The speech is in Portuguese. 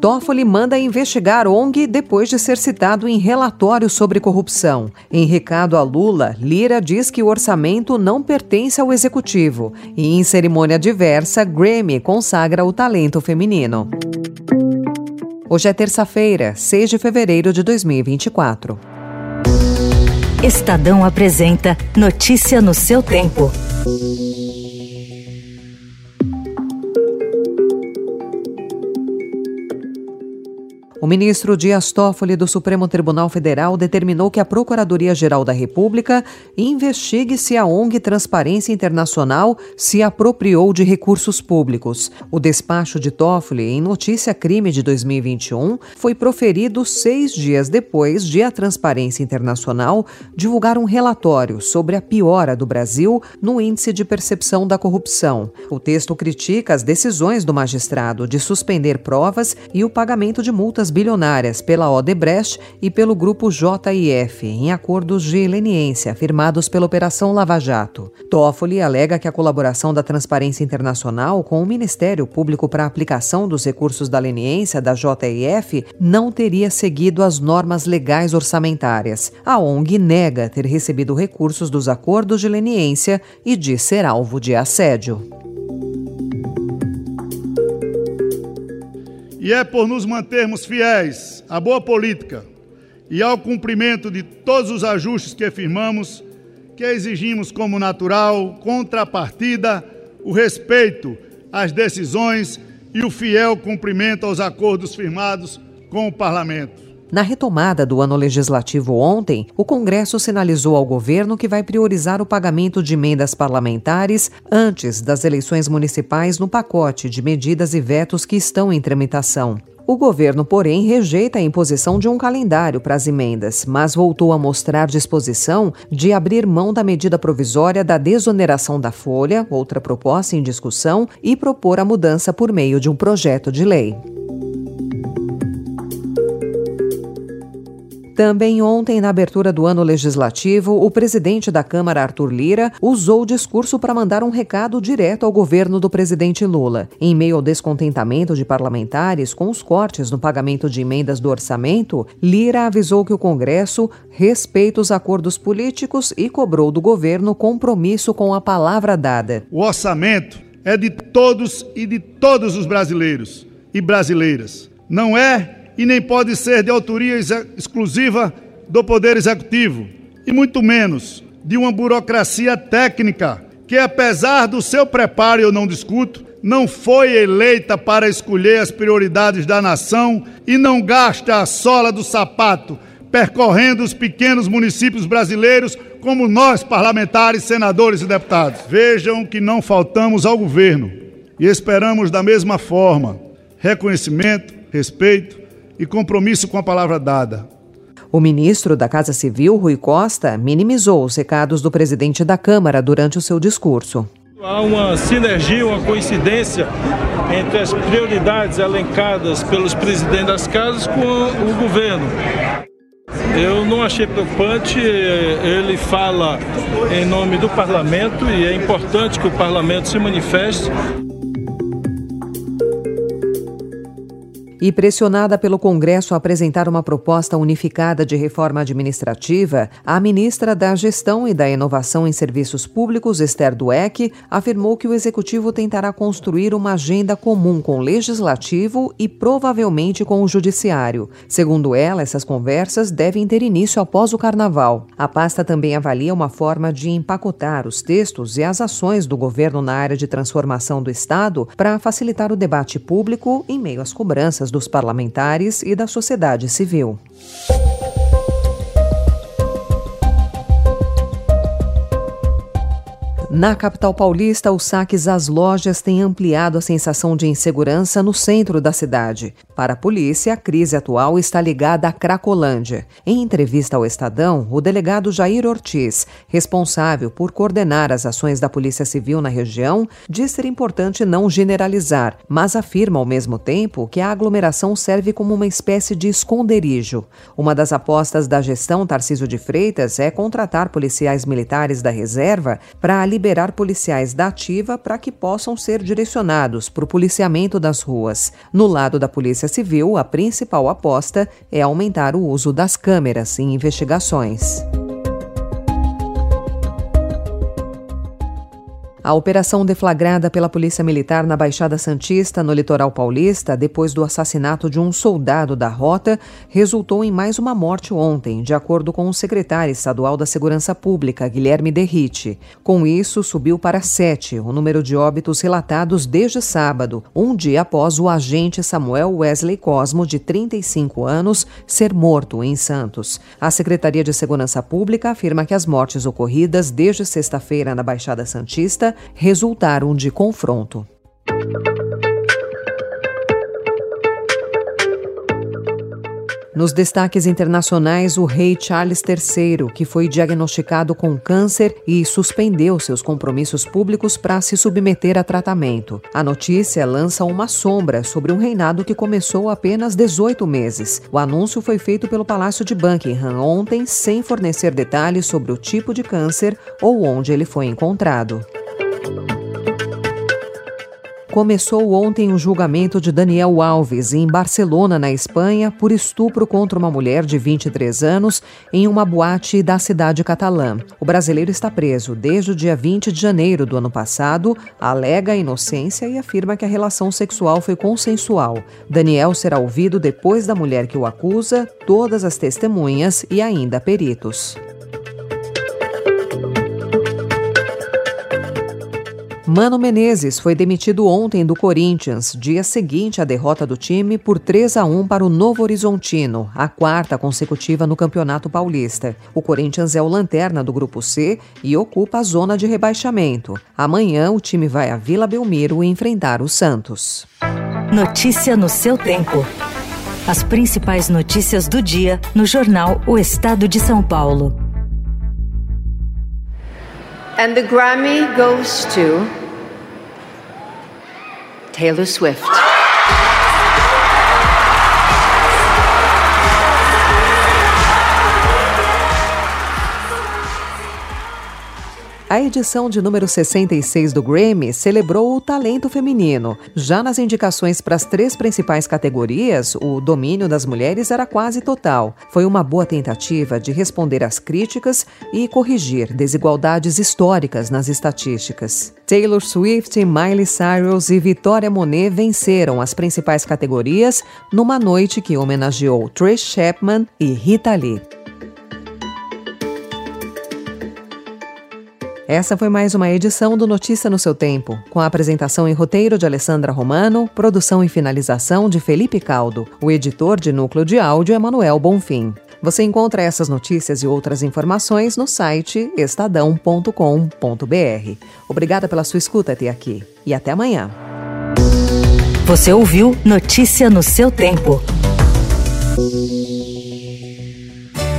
Toffoli manda investigar ONG depois de ser citado em relatório sobre corrupção. Em recado a Lula, Lira diz que o orçamento não pertence ao executivo. E em cerimônia diversa, Grammy consagra o talento feminino. Hoje é terça-feira, 6 de fevereiro de 2024. Estadão apresenta Notícia no seu tempo. O ministro Dias Toffoli do Supremo Tribunal Federal determinou que a Procuradoria-Geral da República investigue se a ONG Transparência Internacional se apropriou de recursos públicos. O despacho de Toffoli, em notícia crime de 2021, foi proferido seis dias depois de a Transparência Internacional divulgar um relatório sobre a piora do Brasil no índice de percepção da corrupção. O texto critica as decisões do magistrado de suspender provas e o pagamento de multas bilionárias pela Odebrecht e pelo grupo JIF, em acordos de leniência firmados pela Operação Lava Jato. Toffoli alega que a colaboração da Transparência Internacional com o Ministério Público para a aplicação dos recursos da leniência da JIF não teria seguido as normas legais orçamentárias. A ONG nega ter recebido recursos dos acordos de leniência e diz ser alvo de assédio. E é por nos mantermos fiéis à boa política e ao cumprimento de todos os ajustes que firmamos que exigimos como natural contrapartida o respeito às decisões e o fiel cumprimento aos acordos firmados com o Parlamento. Na retomada do ano legislativo ontem, o Congresso sinalizou ao governo que vai priorizar o pagamento de emendas parlamentares antes das eleições municipais no pacote de medidas e vetos que estão em tramitação. O governo, porém, rejeita a imposição de um calendário para as emendas, mas voltou a mostrar disposição de abrir mão da medida provisória da desoneração da folha, outra proposta em discussão, e propor a mudança por meio de um projeto de lei. Também ontem, na abertura do ano legislativo, o presidente da Câmara, Arthur Lira, usou o discurso para mandar um recado direto ao governo do presidente Lula. Em meio ao descontentamento de parlamentares com os cortes no pagamento de emendas do orçamento, Lira avisou que o Congresso respeita os acordos políticos e cobrou do governo compromisso com a palavra dada. O orçamento é de todos e de todos os brasileiros e brasileiras. Não é e nem pode ser de autoria exclusiva do Poder Executivo, e muito menos de uma burocracia técnica que, apesar do seu preparo, eu não discuto, não foi eleita para escolher as prioridades da nação e não gasta a sola do sapato percorrendo os pequenos municípios brasileiros como nós, parlamentares, senadores e deputados. Vejam que não faltamos ao governo e esperamos da mesma forma reconhecimento, respeito e compromisso com a palavra dada. O ministro da Casa Civil, Rui Costa, minimizou os recados do presidente da Câmara durante o seu discurso. Há uma sinergia, uma coincidência entre as prioridades elencadas pelos presidentes das casas com o governo. Eu não achei preocupante, ele fala em nome do parlamento e é importante que o parlamento se manifeste. E pressionada pelo Congresso a apresentar uma proposta unificada de reforma administrativa, a ministra da Gestão e da Inovação em Serviços Públicos, Esther Dueck, afirmou que o executivo tentará construir uma agenda comum com o legislativo e provavelmente com o judiciário. Segundo ela, essas conversas devem ter início após o carnaval. A pasta também avalia uma forma de empacotar os textos e as ações do governo na área de transformação do Estado para facilitar o debate público em meio às cobranças dos parlamentares e da sociedade civil. Na capital paulista, os saques às lojas têm ampliado a sensação de insegurança no centro da cidade. Para a polícia, a crise atual está ligada à Cracolândia. Em entrevista ao Estadão, o delegado Jair Ortiz, responsável por coordenar as ações da Polícia Civil na região, diz ser importante não generalizar, mas afirma ao mesmo tempo que a aglomeração serve como uma espécie de esconderijo. Uma das apostas da gestão Tarcísio de Freitas é contratar policiais militares da reserva para liberar policiais da ativa para que possam ser direcionados para o policiamento das ruas. No lado da Polícia Civil, a principal aposta é aumentar o uso das câmeras em investigações. A operação deflagrada pela Polícia Militar na Baixada Santista, no litoral paulista, depois do assassinato de um soldado da rota, resultou em mais uma morte ontem, de acordo com o secretário estadual da Segurança Pública, Guilherme Derrite. Com isso, subiu para sete o número de óbitos relatados desde sábado, um dia após o agente Samuel Wesley Cosmo, de 35 anos, ser morto em Santos. A Secretaria de Segurança Pública afirma que as mortes ocorridas desde sexta-feira na Baixada Santista resultaram de confronto. Nos destaques internacionais, o rei Charles III, que foi diagnosticado com câncer e suspendeu seus compromissos públicos para se submeter a tratamento. A notícia lança uma sombra sobre um reinado que começou apenas 18 meses. O anúncio foi feito pelo Palácio de Buckingham ontem, sem fornecer detalhes sobre o tipo de câncer ou onde ele foi encontrado. Começou ontem o julgamento de Daniel Alves, em Barcelona, na Espanha, por estupro contra uma mulher de 23 anos em uma boate da cidade catalã. O brasileiro está preso desde o dia 20 de janeiro do ano passado, alega inocência e afirma que a relação sexual foi consensual. Daniel será ouvido depois da mulher que o acusa, todas as testemunhas e ainda peritos. Mano Menezes foi demitido ontem do Corinthians, dia seguinte à derrota do time por 3 a 1 para o Novo Horizontino, a quarta consecutiva no Campeonato Paulista. O Corinthians é o lanterna do grupo C e ocupa a zona de rebaixamento. Amanhã o time vai a Vila Belmiro enfrentar o Santos. Notícia no seu tempo. As principais notícias do dia no jornal O Estado de São Paulo. And the Grammy goes to Taylor Swift. A edição de número 66 do Grammy celebrou o talento feminino. Já nas indicações para as três principais categorias, o domínio das mulheres era quase total. Foi uma boa tentativa de responder às críticas e corrigir desigualdades históricas nas estatísticas. Taylor Swift, Miley Cyrus e Victoria Monet venceram as principais categorias numa noite que homenageou Trish Chapman e Rita Lee. Essa foi mais uma edição do Notícia no seu Tempo, com a apresentação e roteiro de Alessandra Romano, produção e finalização de Felipe Caldo. O editor de núcleo de áudio é Manuel Bonfim. Você encontra essas notícias e outras informações no site estadão.com.br. Obrigada pela sua escuta até aqui e até amanhã. Você ouviu Notícia no seu tempo.